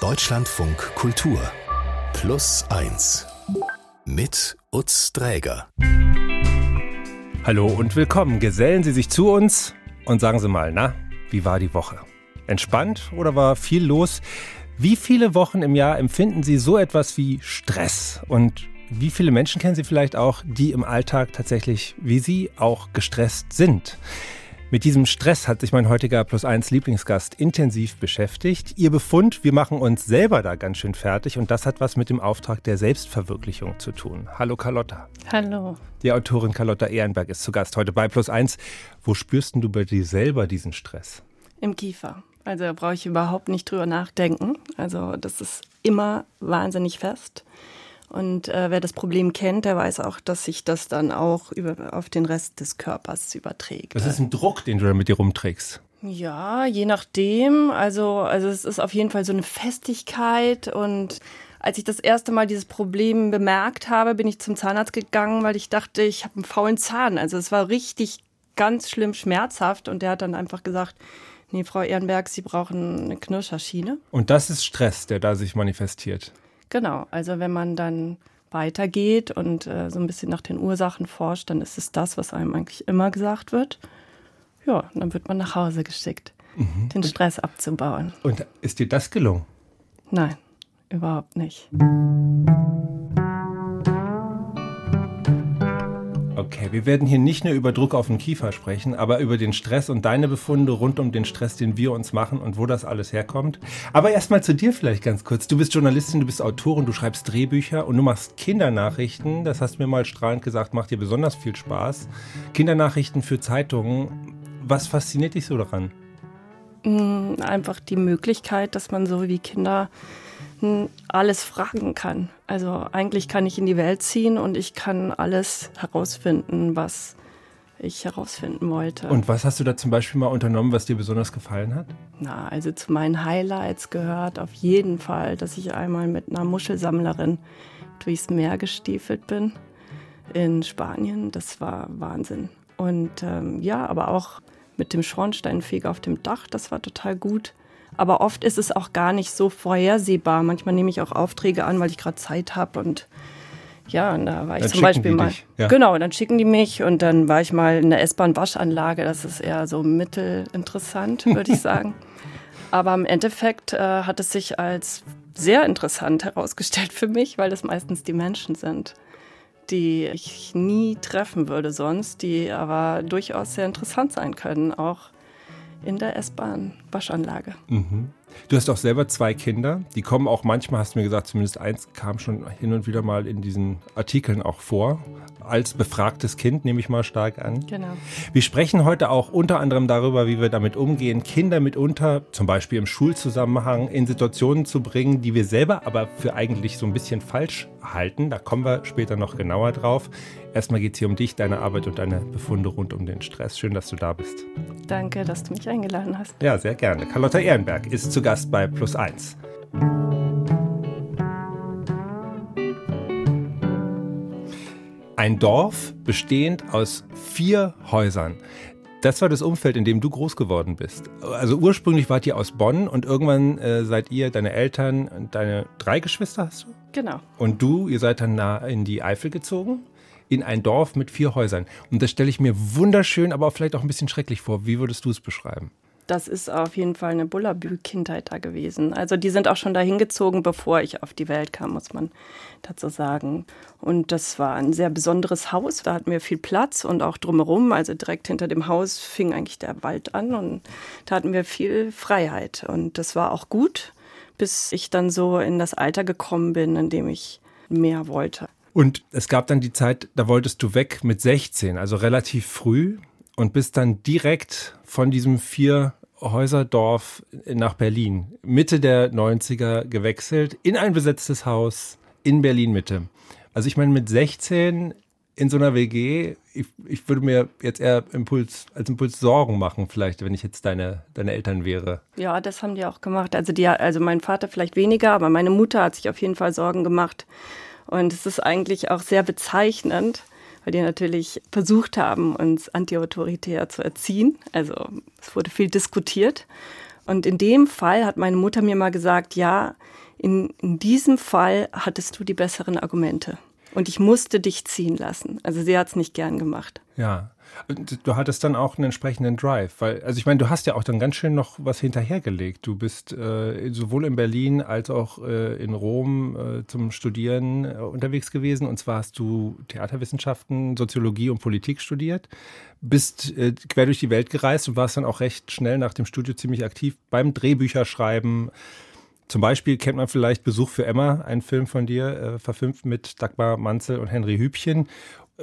Deutschlandfunk Kultur Plus 1 mit Utz Dräger. Hallo und willkommen. Gesellen Sie sich zu uns und sagen Sie mal, na, wie war die Woche? Entspannt oder war viel los? Wie viele Wochen im Jahr empfinden Sie so etwas wie Stress? Und wie viele Menschen kennen Sie vielleicht auch, die im Alltag tatsächlich wie Sie auch gestresst sind? Mit diesem Stress hat sich mein heutiger Plus 1 Lieblingsgast intensiv beschäftigt. Ihr Befund, wir machen uns selber da ganz schön fertig und das hat was mit dem Auftrag der Selbstverwirklichung zu tun. Hallo Carlotta. Hallo. Die Autorin Carlotta Ehrenberg ist zu Gast heute bei Plus 1. Wo spürst du bei dir selber diesen Stress? Im Kiefer. Also da brauche ich überhaupt nicht drüber nachdenken. Also das ist immer wahnsinnig fest. Und äh, wer das Problem kennt, der weiß auch, dass sich das dann auch über, auf den Rest des Körpers überträgt. Das ist ein Druck, den du da mit dir rumträgst. Ja, je nachdem. Also, also es ist auf jeden Fall so eine Festigkeit. Und als ich das erste Mal dieses Problem bemerkt habe, bin ich zum Zahnarzt gegangen, weil ich dachte, ich habe einen faulen Zahn. Also es war richtig ganz schlimm schmerzhaft. Und der hat dann einfach gesagt, nee, Frau Ehrenberg, Sie brauchen eine Knirscherschiene. Und das ist Stress, der da sich manifestiert. Genau, also wenn man dann weitergeht und äh, so ein bisschen nach den Ursachen forscht, dann ist es das, was einem eigentlich immer gesagt wird. Ja, dann wird man nach Hause geschickt, mhm. den Stress abzubauen. Und ist dir das gelungen? Nein, überhaupt nicht. Okay, wir werden hier nicht nur über Druck auf den Kiefer sprechen, aber über den Stress und deine Befunde rund um den Stress, den wir uns machen und wo das alles herkommt. Aber erstmal zu dir vielleicht ganz kurz. Du bist Journalistin, du bist Autorin, du schreibst Drehbücher und du machst Kindernachrichten. Das hast du mir mal strahlend gesagt, macht dir besonders viel Spaß. Kindernachrichten für Zeitungen. Was fasziniert dich so daran? Mm, einfach die Möglichkeit, dass man so wie Kinder alles fragen kann. Also eigentlich kann ich in die Welt ziehen und ich kann alles herausfinden, was ich herausfinden wollte. Und was hast du da zum Beispiel mal unternommen, was dir besonders gefallen hat? Na, also zu meinen Highlights gehört auf jeden Fall, dass ich einmal mit einer Muschelsammlerin durchs Meer gestiefelt bin in Spanien. Das war Wahnsinn. Und ähm, ja, aber auch mit dem Schornsteinfeger auf dem Dach, das war total gut. Aber oft ist es auch gar nicht so vorhersehbar. Manchmal nehme ich auch Aufträge an, weil ich gerade Zeit habe und ja, und da war ich dann zum Beispiel mal. Ja. Genau, dann schicken die mich und dann war ich mal in der S-Bahn-Waschanlage. Das ist eher so mittelinteressant, würde ich sagen. Aber im Endeffekt äh, hat es sich als sehr interessant herausgestellt für mich, weil das meistens die Menschen sind, die ich nie treffen würde sonst, die aber durchaus sehr interessant sein können, auch in der S-Bahn-Waschanlage. Mhm. Du hast auch selber zwei Kinder. Die kommen auch manchmal, hast du mir gesagt, zumindest eins kam schon hin und wieder mal in diesen Artikeln auch vor. Als befragtes Kind nehme ich mal stark an. Genau. Wir sprechen heute auch unter anderem darüber, wie wir damit umgehen, Kinder mitunter, zum Beispiel im Schulzusammenhang, in Situationen zu bringen, die wir selber aber für eigentlich so ein bisschen falsch halten. Da kommen wir später noch genauer drauf. Erstmal geht es hier um dich, deine Arbeit und deine Befunde rund um den Stress. Schön, dass du da bist. Danke, dass du mich eingeladen hast. Ja, sehr gerne. Carlotta Ehrenberg ist zu Gast bei Plus 1. Ein Dorf bestehend aus vier Häusern. Das war das Umfeld, in dem du groß geworden bist. Also ursprünglich wart ihr aus Bonn und irgendwann äh, seid ihr, deine Eltern und deine drei Geschwister hast du? Genau. Und du, ihr seid dann nah in die Eifel gezogen? in ein Dorf mit vier Häusern. Und das stelle ich mir wunderschön, aber vielleicht auch ein bisschen schrecklich vor. Wie würdest du es beschreiben? Das ist auf jeden Fall eine Bullabü-Kindheit da gewesen. Also die sind auch schon dahin gezogen, bevor ich auf die Welt kam, muss man dazu sagen. Und das war ein sehr besonderes Haus. Da hatten wir viel Platz und auch drumherum. Also direkt hinter dem Haus fing eigentlich der Wald an und da hatten wir viel Freiheit. Und das war auch gut, bis ich dann so in das Alter gekommen bin, in dem ich mehr wollte. Und es gab dann die Zeit, da wolltest du weg mit 16, also relativ früh und bist dann direkt von diesem Vierhäuserdorf nach Berlin, Mitte der 90er gewechselt, in ein besetztes Haus in Berlin Mitte. Also ich meine, mit 16 in so einer WG, ich, ich, würde mir jetzt eher Impuls, als Impuls Sorgen machen, vielleicht, wenn ich jetzt deine, deine Eltern wäre. Ja, das haben die auch gemacht. Also, die, also mein Vater vielleicht weniger, aber meine Mutter hat sich auf jeden Fall Sorgen gemacht, und es ist eigentlich auch sehr bezeichnend, weil die natürlich versucht haben, uns antiautoritär zu erziehen. Also es wurde viel diskutiert. Und in dem Fall hat meine Mutter mir mal gesagt, ja, in, in diesem Fall hattest du die besseren Argumente. Und ich musste dich ziehen lassen. Also sie hat es nicht gern gemacht. Ja. Du hattest dann auch einen entsprechenden Drive, weil, also ich meine, du hast ja auch dann ganz schön noch was hinterhergelegt. Du bist äh, sowohl in Berlin als auch äh, in Rom äh, zum Studieren äh, unterwegs gewesen. Und zwar hast du Theaterwissenschaften, Soziologie und Politik studiert, bist äh, quer durch die Welt gereist und warst dann auch recht schnell nach dem Studio ziemlich aktiv beim Drehbücherschreiben. Zum Beispiel kennt man vielleicht Besuch für Emma, einen Film von dir, äh, verfilmt mit Dagmar Manzel und Henry Hübchen.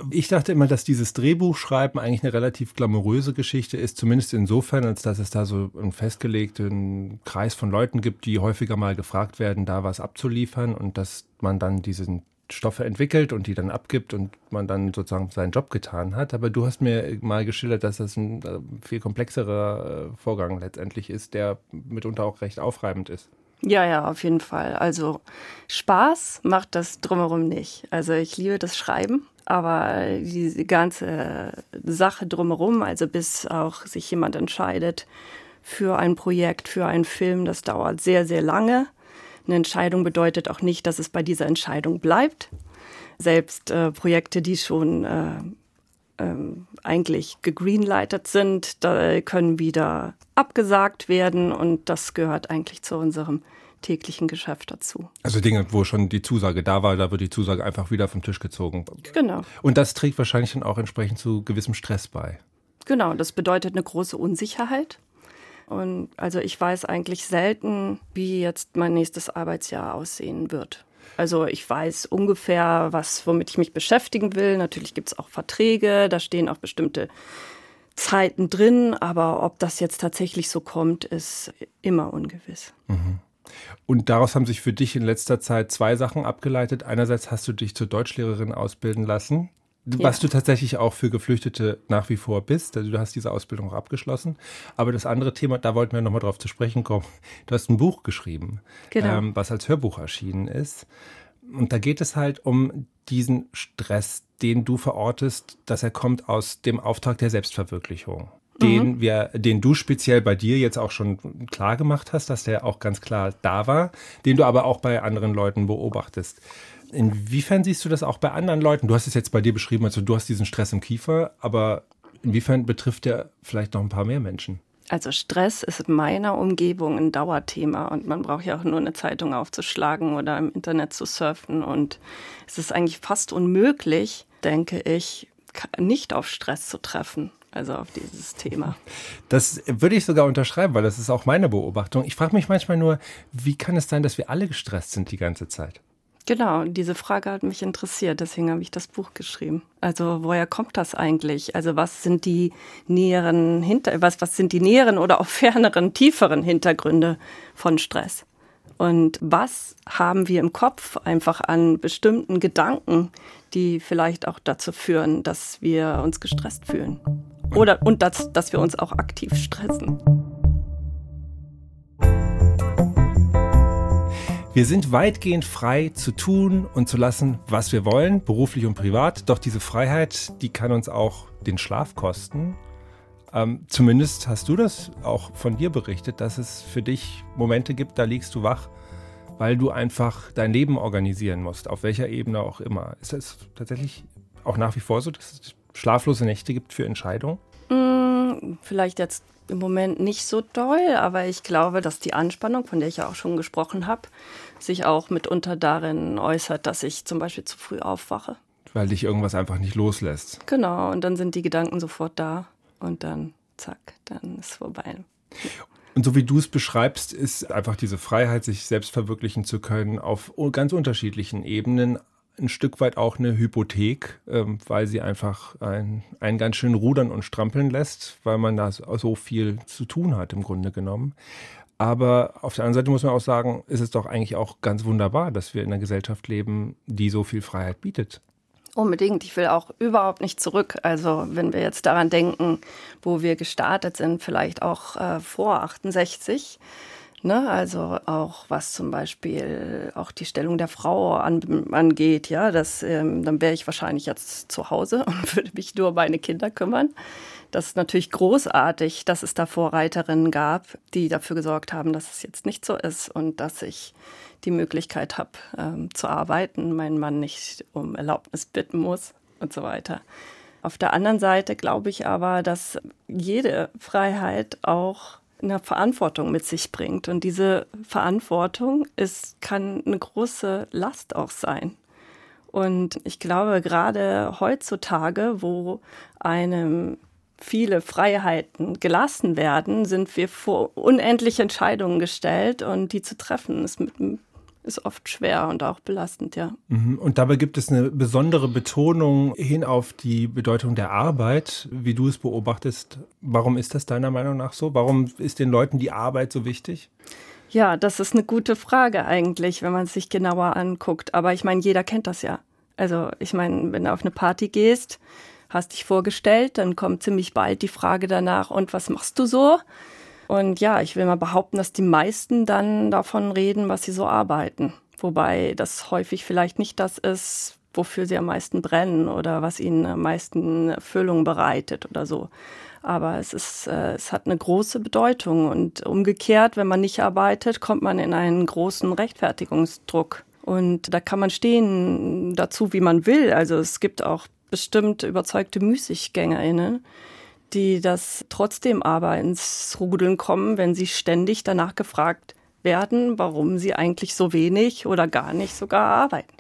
Ich dachte immer, dass dieses Drehbuchschreiben eigentlich eine relativ glamouröse Geschichte ist, zumindest insofern, als dass es da so einen festgelegten Kreis von Leuten gibt, die häufiger mal gefragt werden, da was abzuliefern und dass man dann diesen Stoffe entwickelt und die dann abgibt und man dann sozusagen seinen Job getan hat. Aber du hast mir mal geschildert, dass das ein äh, viel komplexerer äh, Vorgang letztendlich ist, der mitunter auch recht aufreibend ist. Ja, ja, auf jeden Fall. Also Spaß macht das drumherum nicht. Also ich liebe das Schreiben aber diese ganze Sache drumherum, also bis auch sich jemand entscheidet für ein Projekt, für einen Film, das dauert sehr, sehr lange. Eine Entscheidung bedeutet auch nicht, dass es bei dieser Entscheidung bleibt. Selbst äh, Projekte, die schon äh, ähm, eigentlich gegreenlightet sind, da können wieder abgesagt werden und das gehört eigentlich zu unserem täglichen Geschäft dazu. Also Dinge, wo schon die Zusage da war, da wird die Zusage einfach wieder vom Tisch gezogen. Genau. Und das trägt wahrscheinlich dann auch entsprechend zu gewissem Stress bei. Genau, das bedeutet eine große Unsicherheit. Und also ich weiß eigentlich selten, wie jetzt mein nächstes Arbeitsjahr aussehen wird. Also ich weiß ungefähr, was, womit ich mich beschäftigen will. Natürlich gibt es auch Verträge, da stehen auch bestimmte Zeiten drin, aber ob das jetzt tatsächlich so kommt, ist immer ungewiss. Mhm. Und daraus haben sich für dich in letzter Zeit zwei Sachen abgeleitet. Einerseits hast du dich zur Deutschlehrerin ausbilden lassen, was ja. du tatsächlich auch für Geflüchtete nach wie vor bist. Also du hast diese Ausbildung auch abgeschlossen. Aber das andere Thema, da wollten wir nochmal drauf zu sprechen kommen. Du hast ein Buch geschrieben, genau. ähm, was als Hörbuch erschienen ist. Und da geht es halt um diesen Stress, den du verortest, dass er kommt aus dem Auftrag der Selbstverwirklichung den mhm. wir, den du speziell bei dir jetzt auch schon klar gemacht hast, dass der auch ganz klar da war, den du aber auch bei anderen Leuten beobachtest. Inwiefern siehst du das auch bei anderen Leuten? Du hast es jetzt bei dir beschrieben, also du hast diesen Stress im Kiefer, aber inwiefern betrifft der vielleicht noch ein paar mehr Menschen? Also Stress ist in meiner Umgebung ein Dauerthema und man braucht ja auch nur eine Zeitung aufzuschlagen oder im Internet zu surfen und es ist eigentlich fast unmöglich, denke ich, nicht auf Stress zu treffen also auf dieses Thema. Das würde ich sogar unterschreiben, weil das ist auch meine Beobachtung. Ich frage mich manchmal nur, wie kann es sein, dass wir alle gestresst sind die ganze Zeit? Genau, diese Frage hat mich interessiert, deswegen habe ich das Buch geschrieben. Also woher kommt das eigentlich? Also was sind die näheren Hinter was was sind die näheren oder auch ferneren, tieferen Hintergründe von Stress? Und was haben wir im Kopf einfach an bestimmten Gedanken, die vielleicht auch dazu führen, dass wir uns gestresst fühlen? Oder, und das, dass wir uns auch aktiv stressen. Wir sind weitgehend frei zu tun und zu lassen, was wir wollen, beruflich und privat. Doch diese Freiheit, die kann uns auch den Schlaf kosten. Ähm, zumindest hast du das auch von dir berichtet, dass es für dich Momente gibt, da liegst du wach, weil du einfach dein Leben organisieren musst, auf welcher Ebene auch immer. Ist das tatsächlich auch nach wie vor so, dass schlaflose Nächte gibt für Entscheidungen? Mm, vielleicht jetzt im Moment nicht so doll, aber ich glaube, dass die Anspannung, von der ich ja auch schon gesprochen habe, sich auch mitunter darin äußert, dass ich zum Beispiel zu früh aufwache. Weil dich irgendwas einfach nicht loslässt. Genau, und dann sind die Gedanken sofort da und dann zack, dann ist es vorbei. Und so wie du es beschreibst, ist einfach diese Freiheit, sich selbst verwirklichen zu können, auf ganz unterschiedlichen Ebenen ein Stück weit auch eine Hypothek, ähm, weil sie einfach ein, einen ganz schön rudern und strampeln lässt, weil man da so viel zu tun hat im Grunde genommen. Aber auf der anderen Seite muss man auch sagen, ist es doch eigentlich auch ganz wunderbar, dass wir in einer Gesellschaft leben, die so viel Freiheit bietet. Unbedingt. Ich will auch überhaupt nicht zurück. Also wenn wir jetzt daran denken, wo wir gestartet sind, vielleicht auch äh, vor 68, Ne? Also auch was zum Beispiel auch die Stellung der Frau an, angeht, ja, das, ähm, dann wäre ich wahrscheinlich jetzt zu Hause und würde mich nur um meine Kinder kümmern. Das ist natürlich großartig, dass es da Vorreiterinnen gab, die dafür gesorgt haben, dass es jetzt nicht so ist und dass ich die Möglichkeit habe ähm, zu arbeiten, meinen Mann nicht um Erlaubnis bitten muss und so weiter. Auf der anderen Seite glaube ich aber, dass jede Freiheit auch eine Verantwortung mit sich bringt. Und diese Verantwortung ist, kann eine große Last auch sein. Und ich glaube, gerade heutzutage, wo einem viele Freiheiten gelassen werden, sind wir vor unendliche Entscheidungen gestellt und die zu treffen ist mit ist oft schwer und auch belastend, ja. Mhm. Und dabei gibt es eine besondere Betonung hin auf die Bedeutung der Arbeit, wie du es beobachtest. Warum ist das deiner Meinung nach so? Warum ist den Leuten die Arbeit so wichtig? Ja, das ist eine gute Frage eigentlich, wenn man es sich genauer anguckt. Aber ich meine, jeder kennt das ja. Also ich meine, wenn du auf eine Party gehst, hast dich vorgestellt, dann kommt ziemlich bald die Frage danach, und was machst du so? Und ja, ich will mal behaupten, dass die meisten dann davon reden, was sie so arbeiten. Wobei das häufig vielleicht nicht das ist, wofür sie am meisten brennen oder was ihnen am meisten Erfüllung bereitet oder so. Aber es ist, äh, es hat eine große Bedeutung und umgekehrt, wenn man nicht arbeitet, kommt man in einen großen Rechtfertigungsdruck. Und da kann man stehen dazu, wie man will. Also es gibt auch bestimmt überzeugte MüßiggängerInnen, die das trotzdem aber ins Rudeln kommen, wenn sie ständig danach gefragt werden, warum sie eigentlich so wenig oder gar nicht sogar arbeiten.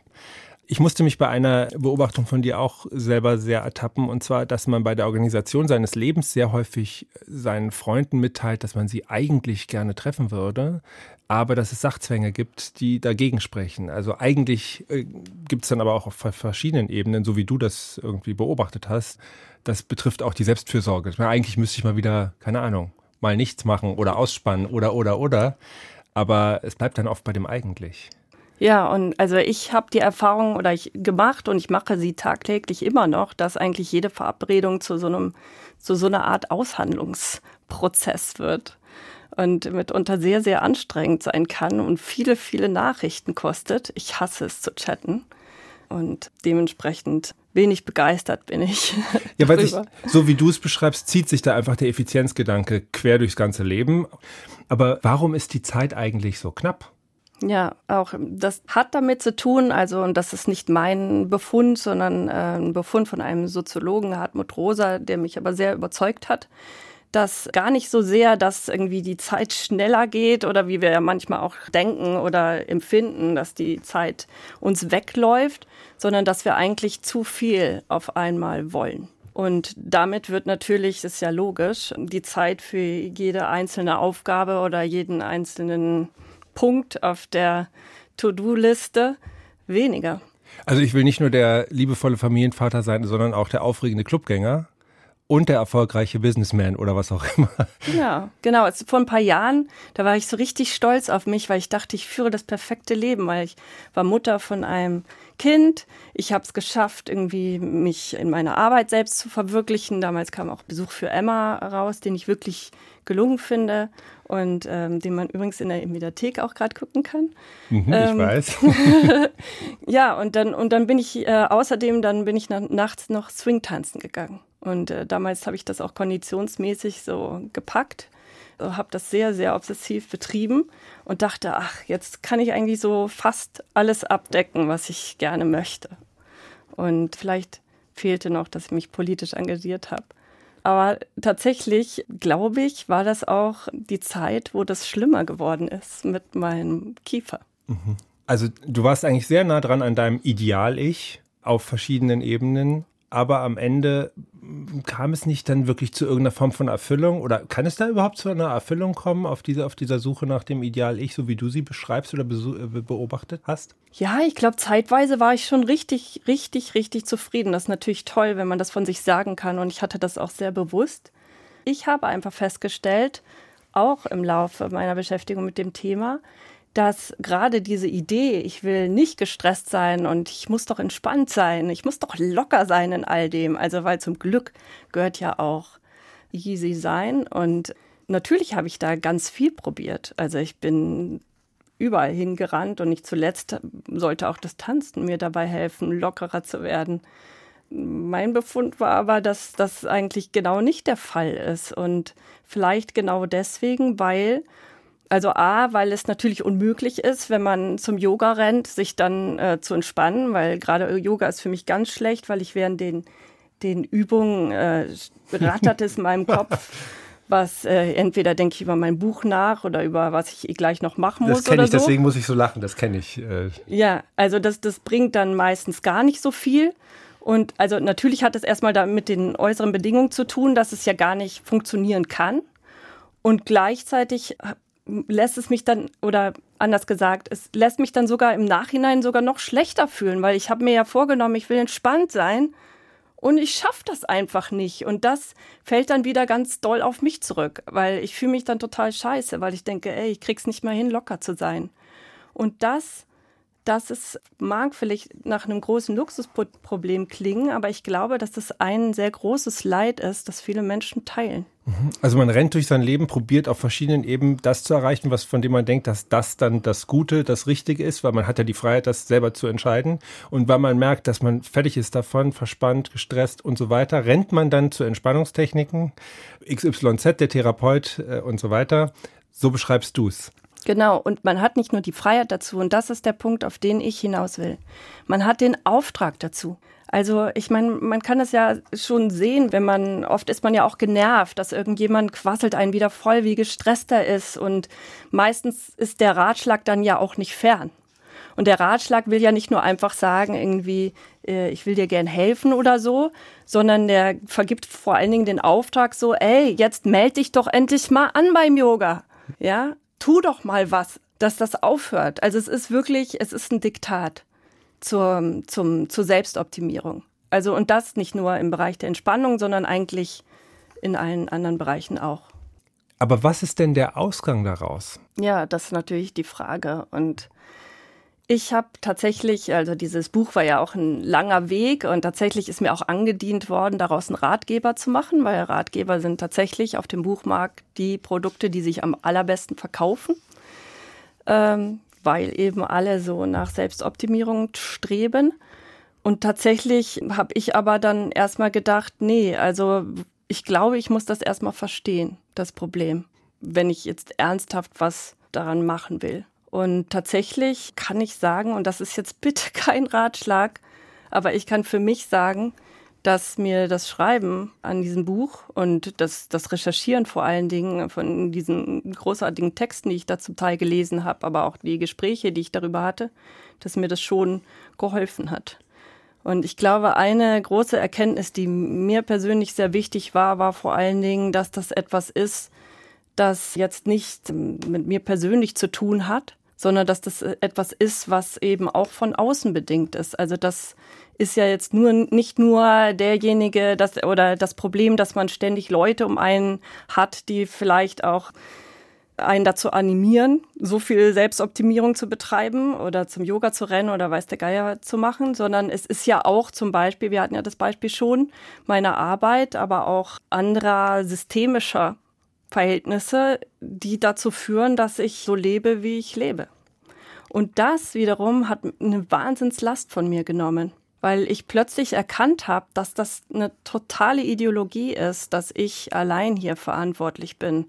Ich musste mich bei einer Beobachtung von dir auch selber sehr ertappen, und zwar, dass man bei der Organisation seines Lebens sehr häufig seinen Freunden mitteilt, dass man sie eigentlich gerne treffen würde, aber dass es Sachzwänge gibt, die dagegen sprechen. Also eigentlich äh, gibt es dann aber auch auf verschiedenen Ebenen, so wie du das irgendwie beobachtet hast, das betrifft auch die Selbstfürsorge. Eigentlich müsste ich mal wieder, keine Ahnung, mal nichts machen oder ausspannen oder, oder, oder. Aber es bleibt dann oft bei dem eigentlich. Ja, und also ich habe die Erfahrung oder ich gemacht und ich mache sie tagtäglich immer noch, dass eigentlich jede Verabredung zu so einem, zu so einer Art Aushandlungsprozess wird und mitunter sehr, sehr anstrengend sein kann und viele, viele Nachrichten kostet. Ich hasse es zu chatten und dementsprechend wenig begeistert bin ich. Ja, weil sich, so wie du es beschreibst, zieht sich da einfach der Effizienzgedanke quer durchs ganze Leben. Aber warum ist die Zeit eigentlich so knapp? Ja, auch das hat damit zu tun, also und das ist nicht mein Befund, sondern äh, ein Befund von einem Soziologen Hartmut Rosa, der mich aber sehr überzeugt hat, dass gar nicht so sehr, dass irgendwie die Zeit schneller geht oder wie wir ja manchmal auch denken oder empfinden, dass die Zeit uns wegläuft, sondern dass wir eigentlich zu viel auf einmal wollen. Und damit wird natürlich, ist ja logisch, die Zeit für jede einzelne Aufgabe oder jeden einzelnen Punkt auf der To-Do-Liste weniger. Also ich will nicht nur der liebevolle Familienvater sein, sondern auch der aufregende Clubgänger und der erfolgreiche Businessman oder was auch immer. Ja, genau. Vor ein paar Jahren, da war ich so richtig stolz auf mich, weil ich dachte, ich führe das perfekte Leben, weil ich war Mutter von einem Kind. Ich habe es geschafft, irgendwie mich in meiner Arbeit selbst zu verwirklichen. Damals kam auch Besuch für Emma raus, den ich wirklich gelungen finde und ähm, den man übrigens in der Mediathek auch gerade gucken kann. Mhm, ähm, ich weiß. ja, und dann und dann bin ich äh, außerdem dann bin ich na, nachts noch Swing tanzen gegangen. Und äh, damals habe ich das auch konditionsmäßig so gepackt, äh, habe das sehr, sehr obsessiv betrieben und dachte, ach, jetzt kann ich eigentlich so fast alles abdecken, was ich gerne möchte. Und vielleicht fehlte noch, dass ich mich politisch engagiert habe. Aber tatsächlich, glaube ich, war das auch die Zeit, wo das schlimmer geworden ist mit meinem Kiefer. Mhm. Also du warst eigentlich sehr nah dran an deinem Ideal-Ich auf verschiedenen Ebenen aber am Ende kam es nicht dann wirklich zu irgendeiner Form von Erfüllung oder kann es da überhaupt zu einer Erfüllung kommen auf, diese, auf dieser Suche nach dem Ideal-Ich, so wie du sie beschreibst oder äh, beobachtet hast? Ja, ich glaube, zeitweise war ich schon richtig, richtig, richtig zufrieden. Das ist natürlich toll, wenn man das von sich sagen kann und ich hatte das auch sehr bewusst. Ich habe einfach festgestellt, auch im Laufe meiner Beschäftigung mit dem Thema, dass gerade diese Idee, ich will nicht gestresst sein und ich muss doch entspannt sein, ich muss doch locker sein in all dem, also weil zum Glück gehört ja auch easy sein und natürlich habe ich da ganz viel probiert. Also ich bin überall hingerannt und nicht zuletzt sollte auch das Tanzen mir dabei helfen, lockerer zu werden. Mein Befund war aber, dass das eigentlich genau nicht der Fall ist und vielleicht genau deswegen, weil also A, weil es natürlich unmöglich ist, wenn man zum Yoga rennt, sich dann äh, zu entspannen, weil gerade Yoga ist für mich ganz schlecht, weil ich während den, den Übungen äh, rattert es in meinem Kopf was äh, entweder denke ich über mein Buch nach oder über was ich gleich noch machen muss. Das kenne ich, so. deswegen muss ich so lachen, das kenne ich. Äh. Ja, also das, das bringt dann meistens gar nicht so viel. Und also natürlich hat es erstmal da mit den äußeren Bedingungen zu tun, dass es ja gar nicht funktionieren kann. Und gleichzeitig lässt es mich dann, oder anders gesagt, es lässt mich dann sogar im Nachhinein sogar noch schlechter fühlen, weil ich habe mir ja vorgenommen, ich will entspannt sein und ich schaffe das einfach nicht. Und das fällt dann wieder ganz doll auf mich zurück, weil ich fühle mich dann total scheiße, weil ich denke, ey, ich krieg's nicht mal hin, locker zu sein. Und das dass es mag vielleicht nach einem großen Luxusproblem klingen, aber ich glaube, dass das ein sehr großes Leid ist, das viele Menschen teilen. Mhm. Also man rennt durch sein Leben, probiert auf verschiedenen Ebenen das zu erreichen, was von dem man denkt, dass das dann das Gute, das Richtige ist, weil man hat ja die Freiheit, das selber zu entscheiden. Und weil man merkt, dass man fertig ist davon, verspannt, gestresst und so weiter, rennt man dann zu Entspannungstechniken, XYZ, der Therapeut äh, und so weiter. So beschreibst du es. Genau, und man hat nicht nur die Freiheit dazu, und das ist der Punkt, auf den ich hinaus will. Man hat den Auftrag dazu. Also ich meine, man kann es ja schon sehen, wenn man, oft ist man ja auch genervt, dass irgendjemand quasselt einen wieder voll, wie gestresst er ist. Und meistens ist der Ratschlag dann ja auch nicht fern. Und der Ratschlag will ja nicht nur einfach sagen, irgendwie, äh, ich will dir gern helfen oder so, sondern der vergibt vor allen Dingen den Auftrag so, ey, jetzt meld dich doch endlich mal an beim Yoga. Ja, tu doch mal was, dass das aufhört. Also es ist wirklich, es ist ein Diktat zur, zum, zur Selbstoptimierung. Also und das nicht nur im Bereich der Entspannung, sondern eigentlich in allen anderen Bereichen auch. Aber was ist denn der Ausgang daraus? Ja, das ist natürlich die Frage. Und ich habe tatsächlich, also dieses Buch war ja auch ein langer Weg und tatsächlich ist mir auch angedient worden, daraus einen Ratgeber zu machen, weil Ratgeber sind tatsächlich auf dem Buchmarkt die Produkte, die sich am allerbesten verkaufen, ähm, weil eben alle so nach Selbstoptimierung streben. Und tatsächlich habe ich aber dann erstmal gedacht, nee, also ich glaube, ich muss das erstmal verstehen, das Problem, wenn ich jetzt ernsthaft was daran machen will. Und tatsächlich kann ich sagen, und das ist jetzt bitte kein Ratschlag, aber ich kann für mich sagen, dass mir das Schreiben an diesem Buch und das, das Recherchieren vor allen Dingen von diesen großartigen Texten, die ich da zum Teil gelesen habe, aber auch die Gespräche, die ich darüber hatte, dass mir das schon geholfen hat. Und ich glaube, eine große Erkenntnis, die mir persönlich sehr wichtig war, war vor allen Dingen, dass das etwas ist, das jetzt nicht mit mir persönlich zu tun hat, sondern dass das äh, etwas ist, was eben auch von außen bedingt ist. Also das ist ja jetzt nur nicht nur derjenige, das oder das Problem, dass man ständig Leute um einen hat, die vielleicht auch einen dazu animieren, so viel Selbstoptimierung zu betreiben oder zum Yoga zu rennen oder weiß der Geier zu machen, sondern es ist ja auch zum Beispiel, wir hatten ja das Beispiel schon, meiner Arbeit, aber auch anderer systemischer Verhältnisse, die dazu führen, dass ich so lebe, wie ich lebe. Und das wiederum hat eine Wahnsinnslast von mir genommen, weil ich plötzlich erkannt habe, dass das eine totale Ideologie ist, dass ich allein hier verantwortlich bin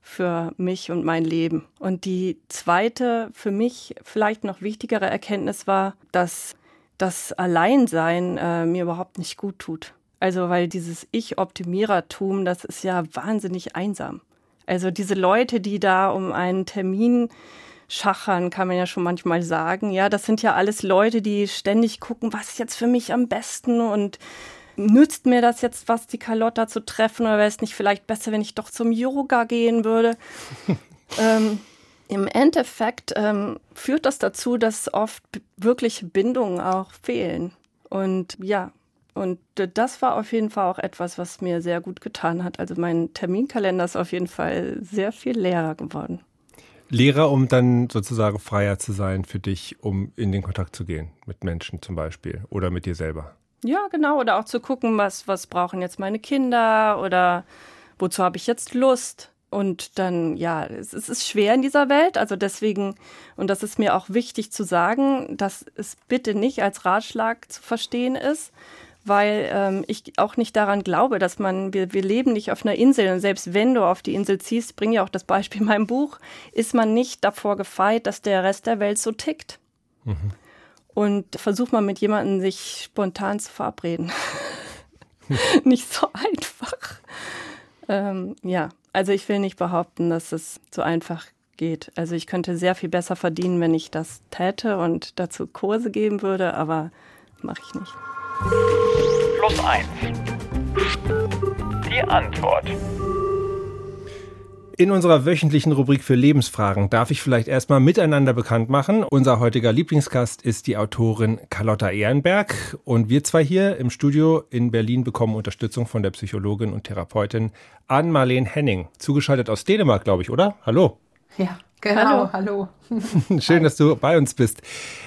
für mich und mein Leben. Und die zweite, für mich vielleicht noch wichtigere Erkenntnis war, dass das Alleinsein äh, mir überhaupt nicht gut tut. Also weil dieses Ich-Optimierertum, das ist ja wahnsinnig einsam. Also diese Leute, die da um einen Termin schachern, kann man ja schon manchmal sagen. Ja, das sind ja alles Leute, die ständig gucken, was ist jetzt für mich am besten und nützt mir das jetzt was, die Carlotta zu treffen oder wäre es nicht vielleicht besser, wenn ich doch zum Yoga gehen würde? ähm, Im Endeffekt ähm, führt das dazu, dass oft wirkliche Bindungen auch fehlen. Und ja, und das war auf jeden Fall auch etwas, was mir sehr gut getan hat. Also mein Terminkalender ist auf jeden Fall sehr viel leerer geworden. Lehrer, um dann sozusagen freier zu sein für dich, um in den Kontakt zu gehen mit Menschen zum Beispiel oder mit dir selber. Ja, genau. Oder auch zu gucken, was, was brauchen jetzt meine Kinder oder wozu habe ich jetzt Lust. und dann, ja, es, es, ist schwer in dieser Welt. Also deswegen, und das ist mir auch wichtig zu sagen, dass es bitte nicht als Ratschlag zu verstehen ist, weil ähm, ich auch nicht daran glaube, dass man, wir, wir leben nicht auf einer Insel und selbst wenn du auf die Insel ziehst, bringe ja auch das Beispiel in meinem Buch, ist man nicht davor gefeit, dass der Rest der Welt so tickt. Mhm. Und versuch mal mit jemandem sich spontan zu verabreden. nicht so einfach. Ähm, ja, also ich will nicht behaupten, dass es so einfach geht. Also ich könnte sehr viel besser verdienen, wenn ich das täte und dazu Kurse geben würde, aber mache ich nicht. Plus eins. Die Antwort. In unserer wöchentlichen Rubrik für Lebensfragen darf ich vielleicht erstmal miteinander bekannt machen. Unser heutiger Lieblingsgast ist die Autorin Carlotta Ehrenberg und wir zwei hier im Studio in Berlin bekommen Unterstützung von der Psychologin und Therapeutin Ann-Marleen Henning. Zugeschaltet aus Dänemark, glaube ich, oder? Hallo. Ja, genau. Hallo. hallo. Schön, dass du bei uns bist.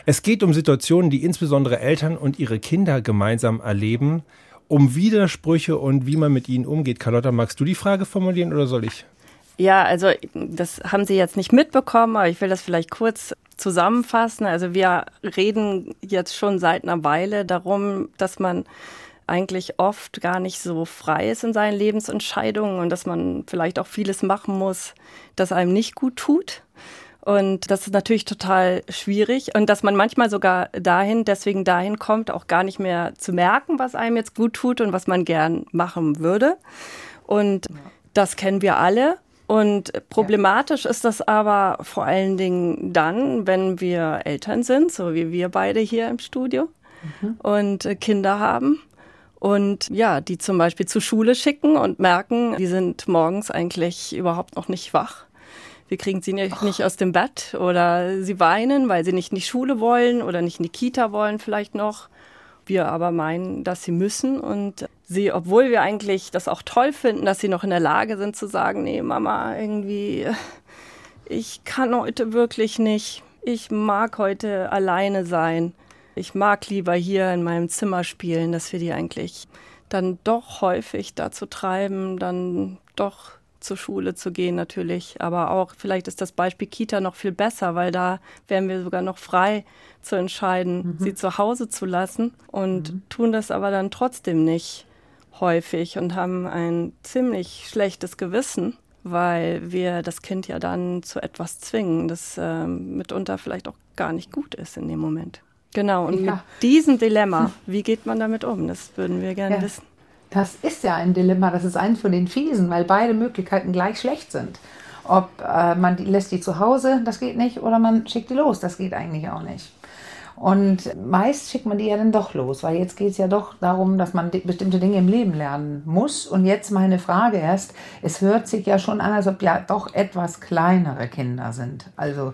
Es geht um Situationen, die insbesondere Eltern und ihre Kinder gemeinsam erleben, um Widersprüche und wie man mit ihnen umgeht. Carlotta, magst du die Frage formulieren oder soll ich? Ja, also das haben Sie jetzt nicht mitbekommen, aber ich will das vielleicht kurz zusammenfassen. Also wir reden jetzt schon seit einer Weile darum, dass man eigentlich oft gar nicht so frei ist in seinen Lebensentscheidungen und dass man vielleicht auch vieles machen muss, das einem nicht gut tut. Und das ist natürlich total schwierig und dass man manchmal sogar dahin, deswegen dahin kommt, auch gar nicht mehr zu merken, was einem jetzt gut tut und was man gern machen würde. Und das kennen wir alle. Und problematisch ist das aber vor allen Dingen dann, wenn wir Eltern sind, so wie wir beide hier im Studio, mhm. und äh, Kinder haben. Und ja, die zum Beispiel zur Schule schicken und merken, die sind morgens eigentlich überhaupt noch nicht wach. Wir kriegen sie nicht, nicht aus dem Bett oder sie weinen, weil sie nicht in die Schule wollen oder nicht in die Kita wollen vielleicht noch. Wir aber meinen, dass sie müssen und sie, obwohl wir eigentlich das auch toll finden, dass sie noch in der Lage sind zu sagen, nee, Mama, irgendwie, ich kann heute wirklich nicht. Ich mag heute alleine sein. Ich mag lieber hier in meinem Zimmer spielen, dass wir die eigentlich dann doch häufig dazu treiben, dann doch zur Schule zu gehen natürlich. Aber auch vielleicht ist das Beispiel Kita noch viel besser, weil da wären wir sogar noch frei zu entscheiden, mhm. sie zu Hause zu lassen und mhm. tun das aber dann trotzdem nicht häufig und haben ein ziemlich schlechtes Gewissen, weil wir das Kind ja dann zu etwas zwingen, das äh, mitunter vielleicht auch gar nicht gut ist in dem Moment. Genau, und ja. mit diesem Dilemma, wie geht man damit um? Das würden wir gerne ja. wissen. Das ist ja ein Dilemma, das ist eins von den fiesen, weil beide Möglichkeiten gleich schlecht sind. Ob äh, man die, lässt die zu Hause, das geht nicht, oder man schickt die los, das geht eigentlich auch nicht. Und meist schickt man die ja dann doch los, weil jetzt geht es ja doch darum, dass man bestimmte Dinge im Leben lernen muss. Und jetzt meine Frage erst, es hört sich ja schon an, als ob ja doch etwas kleinere Kinder sind. Also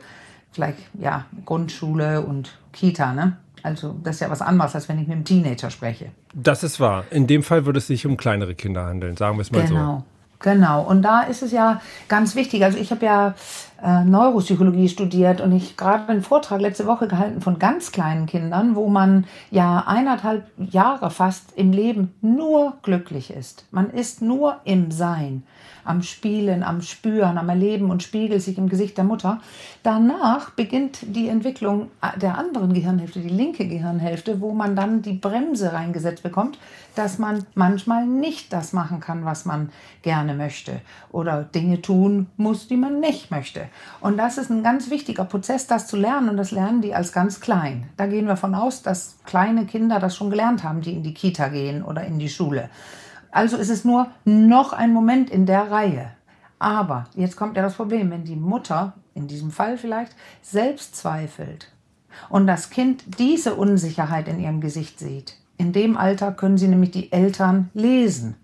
vielleicht ja Grundschule und Kita, ne? Also das ist ja was anderes, als wenn ich mit einem Teenager spreche. Das ist wahr. In dem Fall würde es sich um kleinere Kinder handeln, sagen wir es mal genau. so. Genau. Genau, und da ist es ja ganz wichtig. Also ich habe ja äh, Neuropsychologie studiert und ich gerade einen Vortrag letzte Woche gehalten von ganz kleinen Kindern, wo man ja eineinhalb Jahre fast im Leben nur glücklich ist. Man ist nur im Sein am Spielen, am Spüren, am Erleben und spiegelt sich im Gesicht der Mutter. Danach beginnt die Entwicklung der anderen Gehirnhälfte, die linke Gehirnhälfte, wo man dann die Bremse reingesetzt bekommt, dass man manchmal nicht das machen kann, was man gerne möchte oder Dinge tun muss, die man nicht möchte. Und das ist ein ganz wichtiger Prozess, das zu lernen und das lernen die als ganz klein. Da gehen wir von aus, dass kleine Kinder das schon gelernt haben, die in die Kita gehen oder in die Schule. Also ist es nur noch ein Moment in der Reihe. Aber jetzt kommt ja das Problem, wenn die Mutter, in diesem Fall vielleicht, selbst zweifelt und das Kind diese Unsicherheit in ihrem Gesicht sieht. In dem Alter können sie nämlich die Eltern lesen.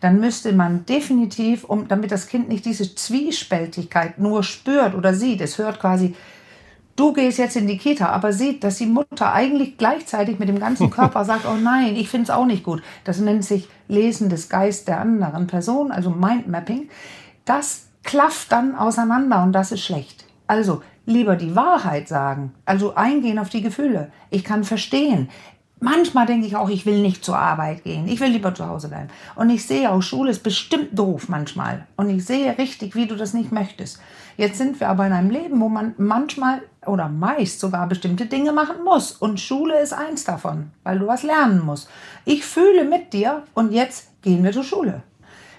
Dann müsste man definitiv, um, damit das Kind nicht diese Zwiespältigkeit nur spürt oder sieht, es hört quasi, du gehst jetzt in die Kita, aber sieht, dass die Mutter eigentlich gleichzeitig mit dem ganzen Körper sagt, oh nein, ich finde es auch nicht gut. Das nennt sich Lesen des Geist der anderen Person, also Mindmapping. Das klafft dann auseinander und das ist schlecht. Also lieber die Wahrheit sagen, also eingehen auf die Gefühle. Ich kann verstehen, Manchmal denke ich auch, ich will nicht zur Arbeit gehen. Ich will lieber zu Hause bleiben. Und ich sehe auch, Schule ist bestimmt doof manchmal. Und ich sehe richtig, wie du das nicht möchtest. Jetzt sind wir aber in einem Leben, wo man manchmal oder meist sogar bestimmte Dinge machen muss. Und Schule ist eins davon, weil du was lernen musst. Ich fühle mit dir und jetzt gehen wir zur Schule.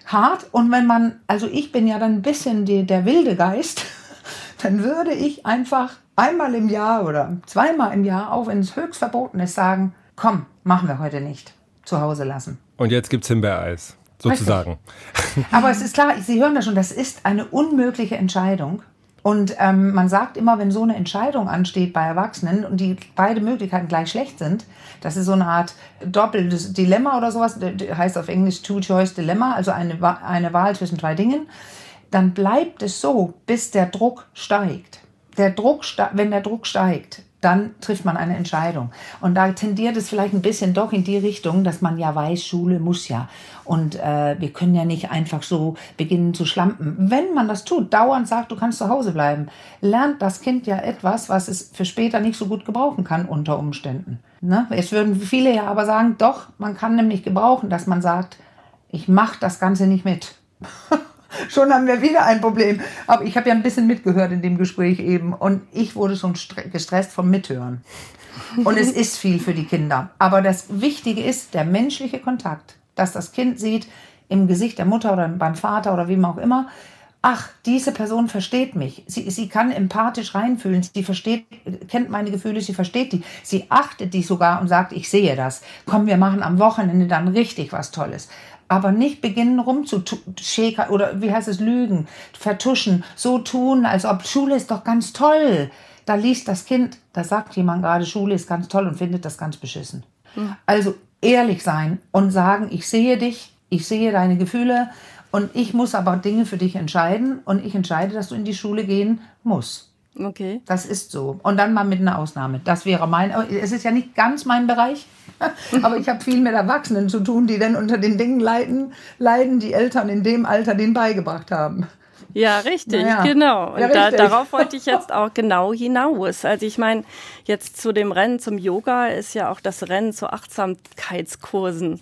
Hart. Und wenn man, also ich bin ja dann ein bisschen die, der wilde Geist, dann würde ich einfach einmal im Jahr oder zweimal im Jahr, auch wenn es höchst verboten ist, sagen, komm, machen wir heute nicht. Zu Hause lassen. Und jetzt gibt es Himbeereis, sozusagen. Richtig. Aber es ist klar, Sie hören das schon, das ist eine unmögliche Entscheidung. Und ähm, man sagt immer, wenn so eine Entscheidung ansteht bei Erwachsenen und die beide Möglichkeiten gleich schlecht sind, das ist so eine Art doppeltes Dilemma oder sowas, heißt auf Englisch Two-Choice-Dilemma, also eine, eine Wahl zwischen zwei Dingen, dann bleibt es so, bis der Druck steigt. Der Druck, wenn der Druck steigt, dann trifft man eine Entscheidung. Und da tendiert es vielleicht ein bisschen doch in die Richtung, dass man ja weiß, Schule muss ja. Und äh, wir können ja nicht einfach so beginnen zu schlampen. Wenn man das tut, dauernd sagt, du kannst zu Hause bleiben, lernt das Kind ja etwas, was es für später nicht so gut gebrauchen kann unter Umständen. Ne? Jetzt würden viele ja aber sagen, doch, man kann nämlich gebrauchen, dass man sagt, ich mache das Ganze nicht mit. schon haben wir wieder ein Problem. Aber ich habe ja ein bisschen mitgehört in dem Gespräch eben und ich wurde schon gestresst vom Mithören. Und es ist viel für die Kinder. Aber das Wichtige ist der menschliche Kontakt, dass das Kind sieht im Gesicht der Mutter oder beim Vater oder wem auch immer, ach, diese Person versteht mich. Sie, sie kann empathisch reinfühlen. Sie versteht, kennt meine Gefühle, sie versteht die. Sie achtet die sogar und sagt, ich sehe das. Komm, wir machen am Wochenende dann richtig was Tolles aber nicht beginnen rumzuschäkern oder wie heißt es, lügen, vertuschen, so tun, als ob Schule ist doch ganz toll. Da liest das Kind, da sagt jemand gerade, Schule ist ganz toll und findet das ganz beschissen. Mhm. Also ehrlich sein und sagen, ich sehe dich, ich sehe deine Gefühle und ich muss aber Dinge für dich entscheiden und ich entscheide, dass du in die Schule gehen musst. Okay. Das ist so. Und dann mal mit einer Ausnahme. Das wäre mein. Es ist ja nicht ganz mein Bereich, aber ich habe viel mit Erwachsenen zu tun, die dann unter den Dingen leiden, leiden, die Eltern in dem Alter denen beigebracht haben. Ja, richtig, naja. genau. Und ja, richtig. Da, darauf wollte ich jetzt auch genau hinaus. Also ich meine, jetzt zu dem Rennen zum Yoga ist ja auch das Rennen zu Achtsamkeitskursen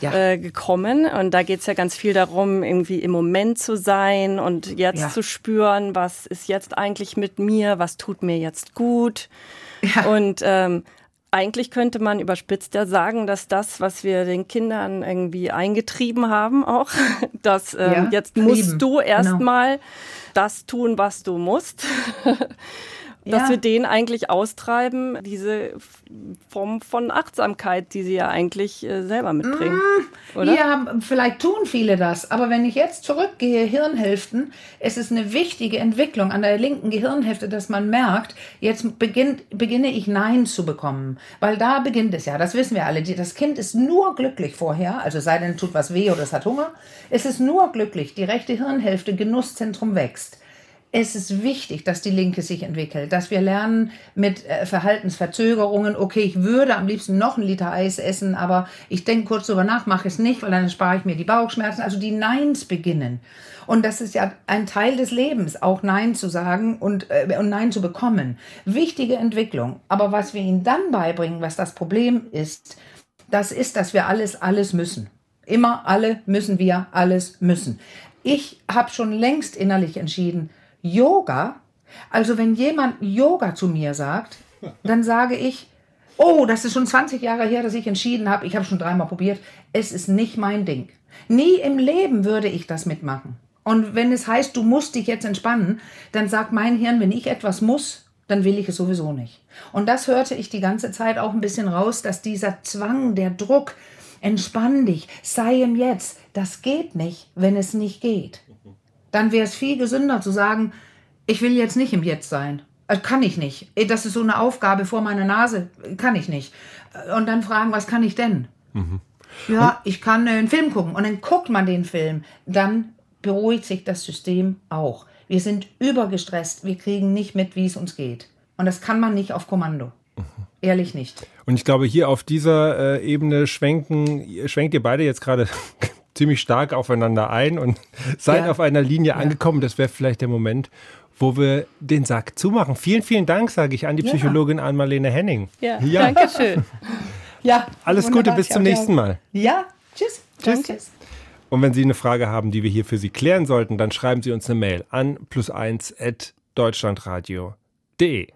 ja. äh, gekommen. Und da geht es ja ganz viel darum, irgendwie im Moment zu sein und jetzt ja. zu spüren, was ist jetzt eigentlich mit mir, was tut mir jetzt gut. Ja. Und ähm, eigentlich könnte man überspitzt ja sagen, dass das, was wir den Kindern irgendwie eingetrieben haben, auch, dass ähm, jetzt musst du erstmal genau. das tun, was du musst. dass ja. wir den eigentlich austreiben, diese Form von Achtsamkeit, die sie ja eigentlich äh, selber mitbringen. Mm, oder? Ja, vielleicht tun viele das, aber wenn ich jetzt zurückgehe, Hirnhälften, es ist eine wichtige Entwicklung an der linken Gehirnhälfte, dass man merkt, jetzt beginnt, beginne ich Nein zu bekommen, weil da beginnt es ja, das wissen wir alle, das Kind ist nur glücklich vorher, also sei denn tut was weh oder es hat Hunger, es ist nur glücklich, die rechte Hirnhälfte, Genusszentrum wächst es ist wichtig, dass die Linke sich entwickelt, dass wir lernen mit äh, Verhaltensverzögerungen, okay, ich würde am liebsten noch einen Liter Eis essen, aber ich denke kurz drüber nach, mache es nicht, weil dann spare ich mir die Bauchschmerzen. Also die Neins beginnen. Und das ist ja ein Teil des Lebens, auch Nein zu sagen und, äh, und Nein zu bekommen. Wichtige Entwicklung. Aber was wir ihnen dann beibringen, was das Problem ist, das ist, dass wir alles, alles müssen. Immer alle müssen wir alles müssen. Ich habe schon längst innerlich entschieden, Yoga, also wenn jemand Yoga zu mir sagt, dann sage ich, oh, das ist schon 20 Jahre her, dass ich entschieden habe, ich habe schon dreimal probiert, es ist nicht mein Ding. Nie im Leben würde ich das mitmachen. Und wenn es heißt, du musst dich jetzt entspannen, dann sagt mein Hirn, wenn ich etwas muss, dann will ich es sowieso nicht. Und das hörte ich die ganze Zeit auch ein bisschen raus, dass dieser Zwang, der Druck, entspann dich, sei im Jetzt, das geht nicht, wenn es nicht geht dann wäre es viel gesünder zu sagen, ich will jetzt nicht im Jetzt sein. Also kann ich nicht. Das ist so eine Aufgabe vor meiner Nase. Kann ich nicht. Und dann fragen, was kann ich denn? Mhm. Ja, ich kann einen Film gucken. Und dann guckt man den Film. Dann beruhigt sich das System auch. Wir sind übergestresst. Wir kriegen nicht mit, wie es uns geht. Und das kann man nicht auf Kommando. Mhm. Ehrlich nicht. Und ich glaube, hier auf dieser äh, Ebene schwenken, schwenkt ihr beide jetzt gerade ziemlich stark aufeinander ein und seid ja. auf einer Linie ja. angekommen. Das wäre vielleicht der Moment, wo wir den Sack zumachen. Vielen, vielen Dank, sage ich an die Psychologin ja. Ann-Marlene Henning. Ja, ja. danke schön. Ja. Alles Gute, bis zum nächsten Mal. Ja, tschüss. Tschüss. Danke. Und wenn Sie eine Frage haben, die wir hier für Sie klären sollten, dann schreiben Sie uns eine Mail an plus1 at deutschlandradio.de.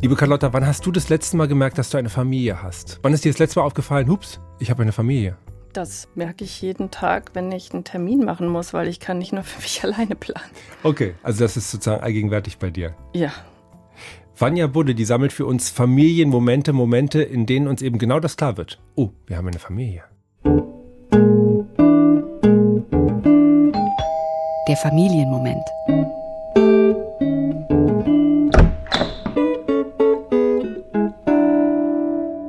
Liebe Carlotta, wann hast du das letzte Mal gemerkt, dass du eine Familie hast? Wann ist dir das letzte Mal aufgefallen, hups, ich habe eine Familie? Das merke ich jeden Tag, wenn ich einen Termin machen muss, weil ich kann nicht nur für mich alleine planen. Okay, also das ist sozusagen allgegenwärtig bei dir. Ja, Vanja Budde, die sammelt für uns Familienmomente, Momente, in denen uns eben genau das klar wird. Oh, wir haben eine Familie. Der Familienmoment.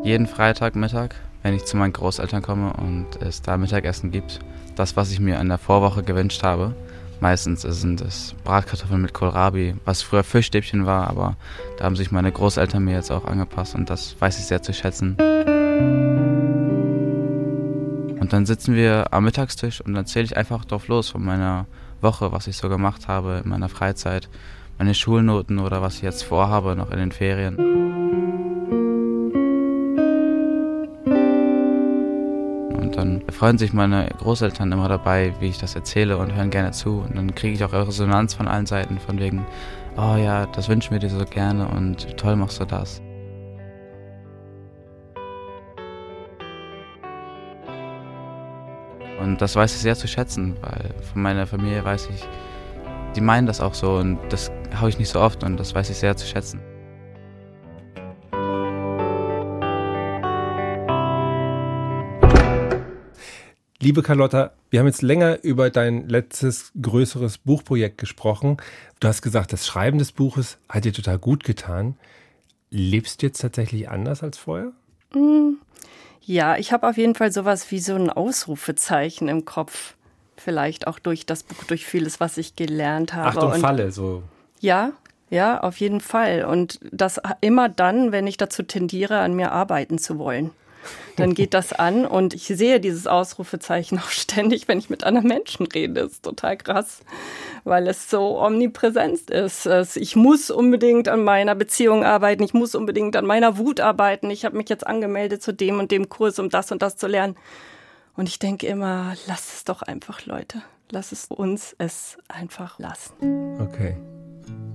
Jeden Freitagmittag, wenn ich zu meinen Großeltern komme und es da Mittagessen gibt, das, was ich mir in der Vorwoche gewünscht habe. Meistens sind es Bratkartoffeln mit Kohlrabi, was früher Fischstäbchen war, aber da haben sich meine Großeltern mir jetzt auch angepasst und das weiß ich sehr zu schätzen. Und dann sitzen wir am Mittagstisch und dann erzähle ich einfach drauf los von meiner Woche, was ich so gemacht habe in meiner Freizeit, meine Schulnoten oder was ich jetzt vorhabe noch in den Ferien. Freuen sich meine Großeltern immer dabei, wie ich das erzähle und hören gerne zu. Und dann kriege ich auch Resonanz von allen Seiten, von wegen, oh ja, das wünschen wir dir so gerne und toll machst du das. Und das weiß ich sehr zu schätzen, weil von meiner Familie weiß ich, die meinen das auch so und das habe ich nicht so oft und das weiß ich sehr zu schätzen. Liebe Carlotta, wir haben jetzt länger über dein letztes größeres Buchprojekt gesprochen. Du hast gesagt, das Schreiben des Buches hat dir total gut getan. Lebst du jetzt tatsächlich anders als vorher? Ja, ich habe auf jeden Fall sowas wie so ein Ausrufezeichen im Kopf. Vielleicht auch durch das Buch, durch vieles, was ich gelernt habe. Achtung, Und Falle, so. Ja, ja, auf jeden Fall. Und das immer dann, wenn ich dazu tendiere, an mir arbeiten zu wollen. Dann geht das an und ich sehe dieses Ausrufezeichen auch ständig, wenn ich mit anderen Menschen rede. Das ist total krass, weil es so omnipräsent ist. Ich muss unbedingt an meiner Beziehung arbeiten, ich muss unbedingt an meiner Wut arbeiten. Ich habe mich jetzt angemeldet zu dem und dem Kurs, um das und das zu lernen. Und ich denke immer, lass es doch einfach, Leute. Lass es uns es einfach lassen. Okay.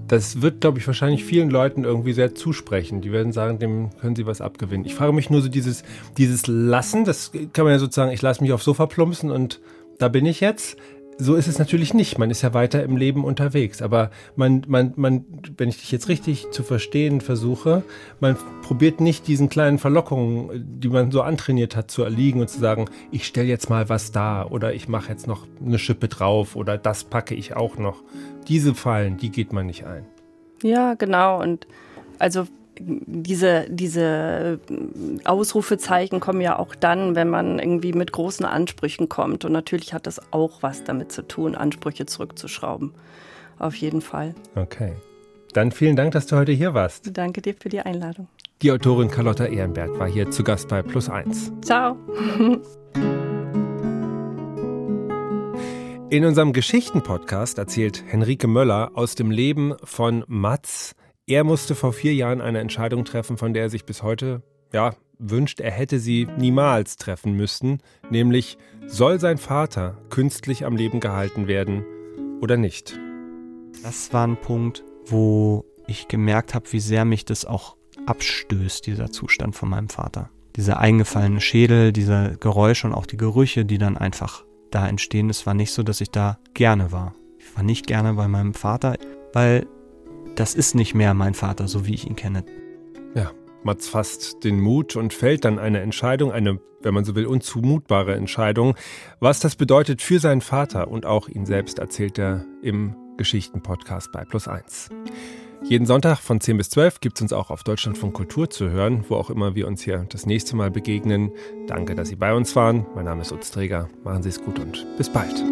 Das wird, glaube ich, wahrscheinlich vielen Leuten irgendwie sehr zusprechen. Die werden sagen, dem können sie was abgewinnen. Ich frage mich nur so dieses, dieses Lassen, das kann man ja sozusagen, ich lasse mich aufs Sofa plumpsen und da bin ich jetzt. So ist es natürlich nicht. Man ist ja weiter im Leben unterwegs. Aber man, man, man, wenn ich dich jetzt richtig zu verstehen versuche, man probiert nicht diesen kleinen Verlockungen, die man so antrainiert hat, zu erliegen und zu sagen, ich stelle jetzt mal was da oder ich mache jetzt noch eine Schippe drauf oder das packe ich auch noch. Diese Fallen, die geht man nicht ein. Ja, genau. Und also diese, diese Ausrufezeichen kommen ja auch dann, wenn man irgendwie mit großen Ansprüchen kommt. Und natürlich hat das auch was damit zu tun, Ansprüche zurückzuschrauben. Auf jeden Fall. Okay. Dann vielen Dank, dass du heute hier warst. Danke dir für die Einladung. Die Autorin Carlotta Ehrenberg war hier zu Gast bei Plus 1. Ciao. In unserem Geschichten-Podcast erzählt Henrike Möller aus dem Leben von Mats. Er musste vor vier Jahren eine Entscheidung treffen, von der er sich bis heute, ja, wünscht, er hätte sie niemals treffen müssen, nämlich soll sein Vater künstlich am Leben gehalten werden oder nicht? Das war ein Punkt, wo ich gemerkt habe, wie sehr mich das auch abstößt, dieser Zustand von meinem Vater. Dieser eingefallene Schädel, diese Geräusche und auch die Gerüche, die dann einfach da entstehen. Es war nicht so, dass ich da gerne war. Ich war nicht gerne bei meinem Vater, weil das ist nicht mehr mein Vater, so wie ich ihn kenne. Ja, Mats fasst den Mut und fällt dann eine Entscheidung, eine, wenn man so will, unzumutbare Entscheidung. Was das bedeutet für seinen Vater und auch ihn selbst erzählt er im Geschichten-Podcast bei Plus 1. Jeden Sonntag von 10 bis 12 gibt es uns auch auf Deutschlandfunk Kultur zu hören, wo auch immer wir uns hier das nächste Mal begegnen. Danke, dass Sie bei uns waren. Mein Name ist Utz Träger. Machen Sie es gut und bis bald.